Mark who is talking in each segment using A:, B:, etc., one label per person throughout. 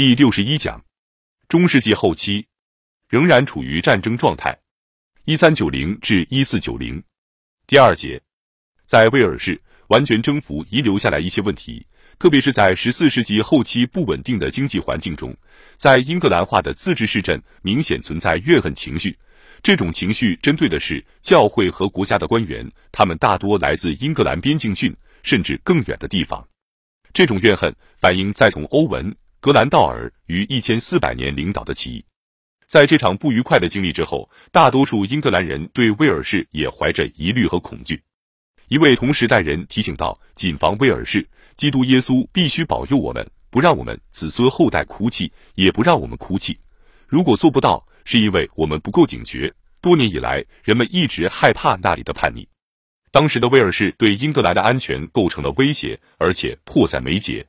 A: 第六十一讲，中世纪后期仍然处于战争状态，一三九零至一四九零。第二节，在威尔士完全征服遗留下来一些问题，特别是在十四世纪后期不稳定的经济环境中，在英格兰化的自治市镇明显存在怨恨情绪。这种情绪针对的是教会和国家的官员，他们大多来自英格兰边境郡甚至更远的地方。这种怨恨反映在从欧文。格兰道尔于一千四百年领导的起义，在这场不愉快的经历之后，大多数英格兰人对威尔士也怀着疑虑和恐惧。一位同时代人提醒道：“谨防威尔士，基督耶稣必须保佑我们，不让我们子孙后代哭泣，也不让我们哭泣。如果做不到，是因为我们不够警觉。多年以来，人们一直害怕那里的叛逆。当时的威尔士对英格兰的安全构成了威胁，而且迫在眉睫。”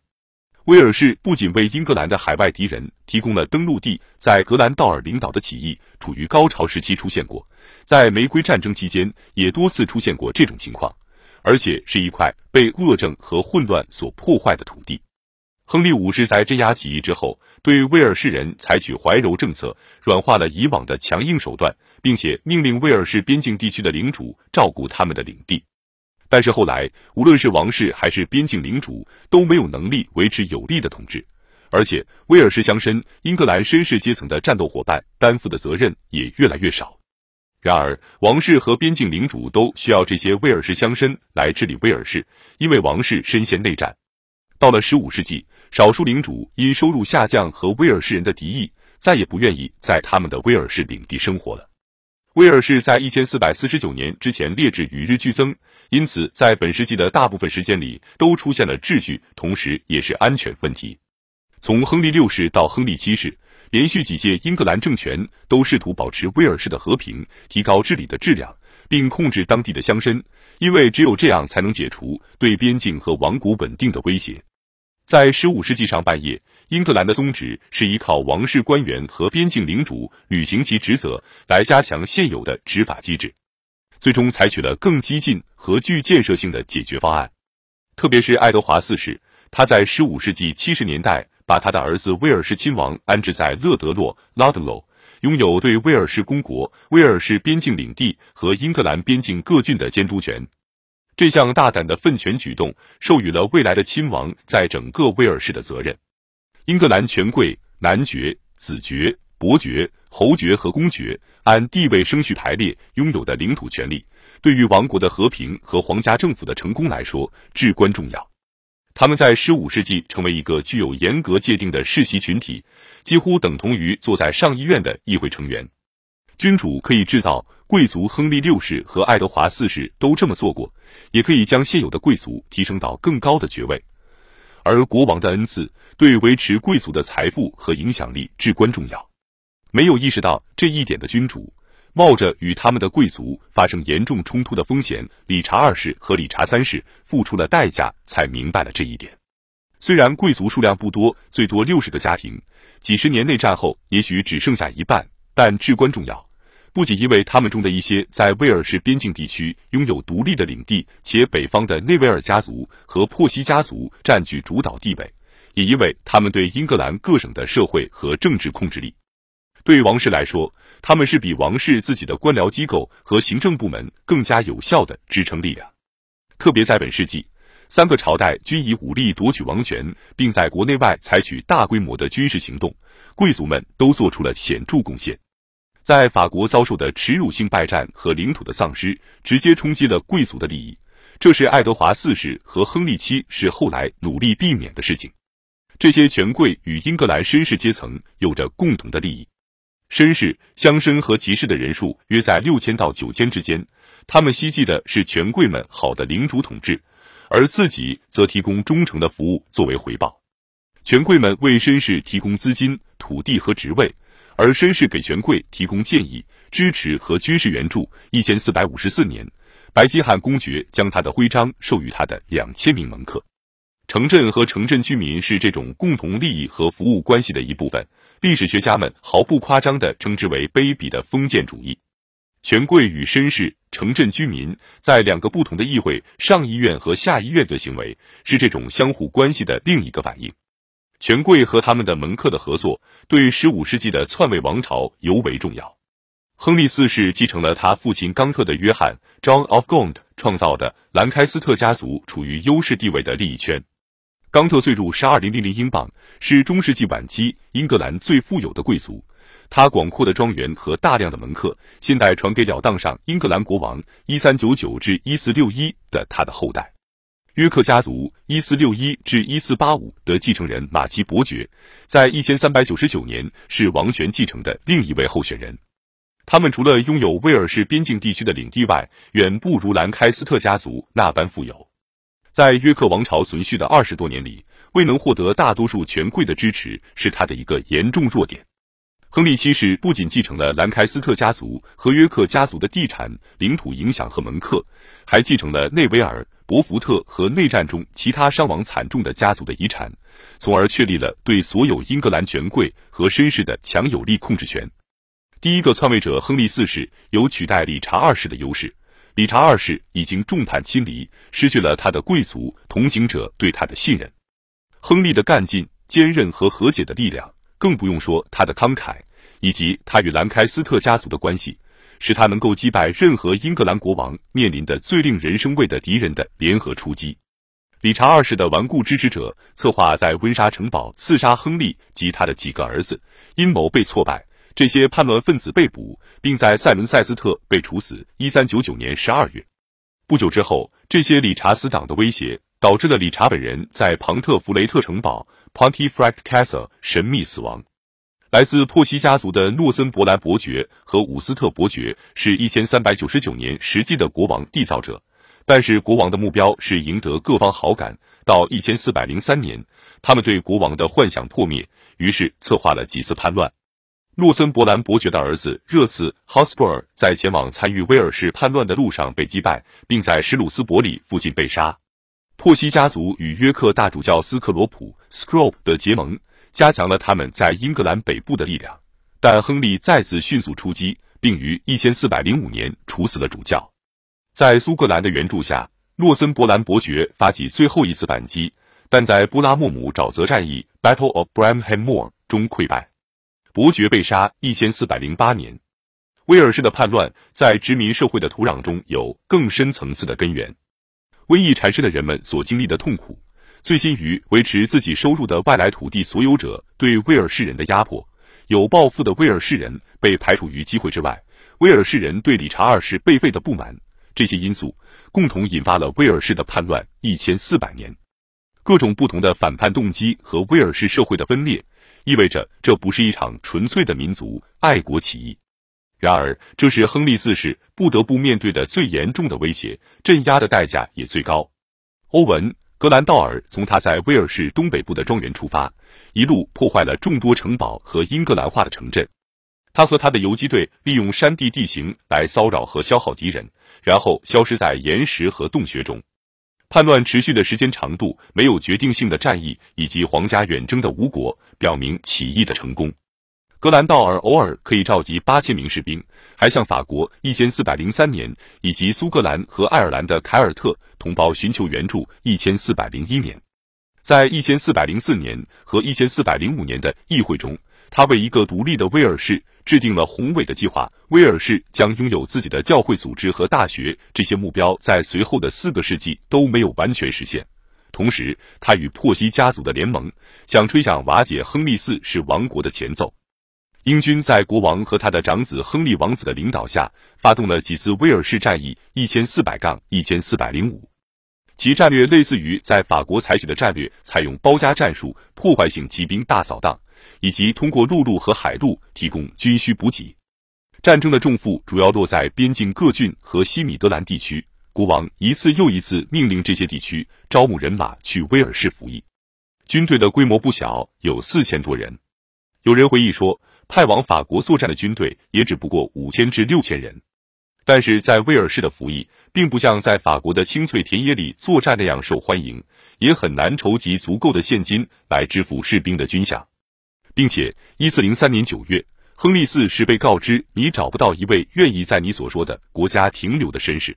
A: 威尔士不仅为英格兰的海外敌人提供了登陆地，在格兰道尔领导的起义处于高潮时期出现过，在玫瑰战争期间也多次出现过这种情况，而且是一块被恶政和混乱所破坏的土地。亨利五世在镇压起义之后，对威尔士人采取怀柔政策，软化了以往的强硬手段，并且命令威尔士边境地区的领主照顾他们的领地。但是后来，无论是王室还是边境领主都没有能力维持有力的统治，而且威尔士乡绅、英格兰绅士阶层的战斗伙伴担负的责任也越来越少。然而，王室和边境领主都需要这些威尔士乡绅来治理威尔士，因为王室深陷内战。到了十五世纪，少数领主因收入下降和威尔士人的敌意，再也不愿意在他们的威尔士领地生活了。威尔士在一千四百四十九年之前劣质与日俱增，因此在本世纪的大部分时间里都出现了秩序，同时也是安全问题。从亨利六世到亨利七世，连续几届英格兰政权都试图保持威尔士的和平，提高治理的质量，并控制当地的乡绅，因为只有这样才能解除对边境和王国稳定的威胁。在十五世纪上半叶，英格兰的宗旨是依靠王室官员和边境领主履行其职责，来加强现有的执法机制。最终采取了更激进和具建设性的解决方案。特别是爱德华四世，他在十五世纪七十年代把他的儿子威尔士亲王安置在勒德洛 （Ludlow），拥有对威尔士公国、威尔士边境领地和英格兰边境各郡的监督权。这项大胆的分权举动，授予了未来的亲王在整个威尔士的责任。英格兰权贵男爵、子爵、伯爵、侯爵和公爵按地位升序排列拥有的领土权利，对于王国的和平和皇家政府的成功来说至关重要。他们在十五世纪成为一个具有严格界定的世袭群体，几乎等同于坐在上议院的议会成员。君主可以制造。贵族亨利六世和爱德华四世都这么做过，也可以将现有的贵族提升到更高的爵位，而国王的恩赐对维持贵族的财富和影响力至关重要。没有意识到这一点的君主，冒着与他们的贵族发生严重冲突的风险。理查二世和理查三世付出了代价，才明白了这一点。虽然贵族数量不多，最多六十个家庭，几十年内战后也许只剩下一半，但至关重要。不仅因为他们中的一些在威尔士边境地区拥有独立的领地，且北方的内维尔家族和珀西家族占据主导地位，也因为他们对英格兰各省的社会和政治控制力。对于王室来说，他们是比王室自己的官僚机构和行政部门更加有效的支撑力量。特别在本世纪，三个朝代均以武力夺取王权，并在国内外采取大规模的军事行动，贵族们都做出了显著贡献。在法国遭受的耻辱性败战和领土的丧失，直接冲击了贵族的利益。这是爱德华四世和亨利七世后来努力避免的事情。这些权贵与英格兰绅士阶层有着共同的利益。绅士、乡绅和骑士的人数约在六千到九千之间。他们希冀的是权贵们好的领主统治，而自己则提供忠诚的服务作为回报。权贵们为绅士提供资金、土地和职位。而绅士给权贵提供建议、支持和军事援助。一千四百五十四年，白金汉公爵将他的徽章授予他的两千名门客。城镇和城镇居民是这种共同利益和服务关系的一部分。历史学家们毫不夸张地称之为卑鄙的封建主义。权贵与绅士、城镇居民在两个不同的议会——上议院和下议院的行为，是这种相互关系的另一个反应。权贵和他们的门客的合作，对十五世纪的篡位王朝尤为重要。亨利四世继承了他父亲冈特的约翰 （John of Gaunt） 创造的兰开斯特家族处于优势地位的利益圈。冈特岁入十二零零零英镑，是中世纪晚期英格兰最富有的贵族。他广阔的庄园和大量的门客，现在传给了当上英格兰国王一三九九至一四六一的他的后代。约克家族一四六一至一四八五的继承人马基伯爵，在一千三百九十九年是王权继承的另一位候选人。他们除了拥有威尔士边境地区的领地外，远不如兰开斯特家族那般富有。在约克王朝存续的二十多年里，未能获得大多数权贵的支持，是他的一个严重弱点。亨利七世不仅继承了兰开斯特家族和约克家族的地产、领土影响和门客，还继承了内维尔、伯福特和内战中其他伤亡惨重的家族的遗产，从而确立了对所有英格兰权贵和绅士的强有力控制权。第一个篡位者亨利四世有取代理查二世的优势，理查二世已经众叛亲离，失去了他的贵族同行者对他的信任。亨利的干劲、坚韧和和解的力量。更不用说他的慷慨，以及他与兰开斯特家族的关系，使他能够击败任何英格兰国王面临的最令人生畏的敌人的联合出击。理查二世的顽固支持者策划在温莎城堡刺杀亨利及他的几个儿子，阴谋被挫败，这些叛乱分子被捕，并在塞伦塞斯特被处死。一三九九年十二月，不久之后，这些理查斯党的威胁导致了理查本人在庞特弗雷特城堡。Pontefract Castle 神秘死亡。来自珀西家族的诺森伯兰伯爵和伍斯特伯爵是一千三百九十九年实际的国王缔造者，但是国王的目标是赢得各方好感。到一千四百零三年，他们对国王的幻想破灭，于是策划了几次叛乱。诺森伯兰伯爵的儿子热刺 Hotspur 在前往参与威尔士叛乱的路上被击败，并在史鲁斯伯里附近被杀。珀西家族与约克大主教斯克罗普 （Scrope） 的结盟，加强了他们在英格兰北部的力量。但亨利再次迅速出击，并于1405年处死了主教。在苏格兰的援助下，诺森伯兰伯爵发起最后一次反击，但在布拉莫姆沼泽战役 （Battle of Bramham Moor） 中溃败，伯爵被杀。1408年，威尔士的叛乱在殖民社会的土壤中有更深层次的根源。瘟疫产生了人们所经历的痛苦，醉心于维持自己收入的外来土地所有者对威尔士人的压迫，有抱负的威尔士人被排除于机会之外，威尔士人对理查二世被废的不满，这些因素共同引发了威尔士的叛乱一千四百年。各种不同的反叛动机和威尔士社会的分裂，意味着这不是一场纯粹的民族爱国起义。然而，这是亨利四世不得不面对的最严重的威胁，镇压的代价也最高。欧文·格兰道尔从他在威尔士东北部的庄园出发，一路破坏了众多城堡和英格兰化的城镇。他和他的游击队利用山地地形来骚扰和消耗敌人，然后消失在岩石和洞穴中。叛乱持续的时间长度、没有决定性的战役以及皇家远征的无果，表明起义的成功。格兰道尔偶尔可以召集八千名士兵，还向法国一千四百零三年以及苏格兰和爱尔兰的凯尔特同胞寻求援助。一千四百零一年，在一千四百零四年和一千四百零五年的议会中，他为一个独立的威尔士制定了宏伟的计划。威尔士将拥有自己的教会组织和大学，这些目标在随后的四个世纪都没有完全实现。同时，他与珀西家族的联盟想吹响瓦解亨利四世王国的前奏。英军在国王和他的长子亨利王子的领导下，发动了几次威尔士战役，一千四百杠一千四百零五。其战略类似于在法国采取的战略，采用包夹战术，破坏性骑兵大扫荡，以及通过陆路和海路提供军需补给。战争的重负主要落在边境各郡和西米德兰地区。国王一次又一次命令这些地区招募人马去威尔士服役。军队的规模不小，有四千多人。有人回忆说。派往法国作战的军队也只不过五千至六千人，但是在威尔士的服役并不像在法国的青翠田野里作战那样受欢迎，也很难筹集足够的现金来支付士兵的军饷，并且一四零三年九月，亨利四世被告知你找不到一位愿意在你所说的国家停留的绅士。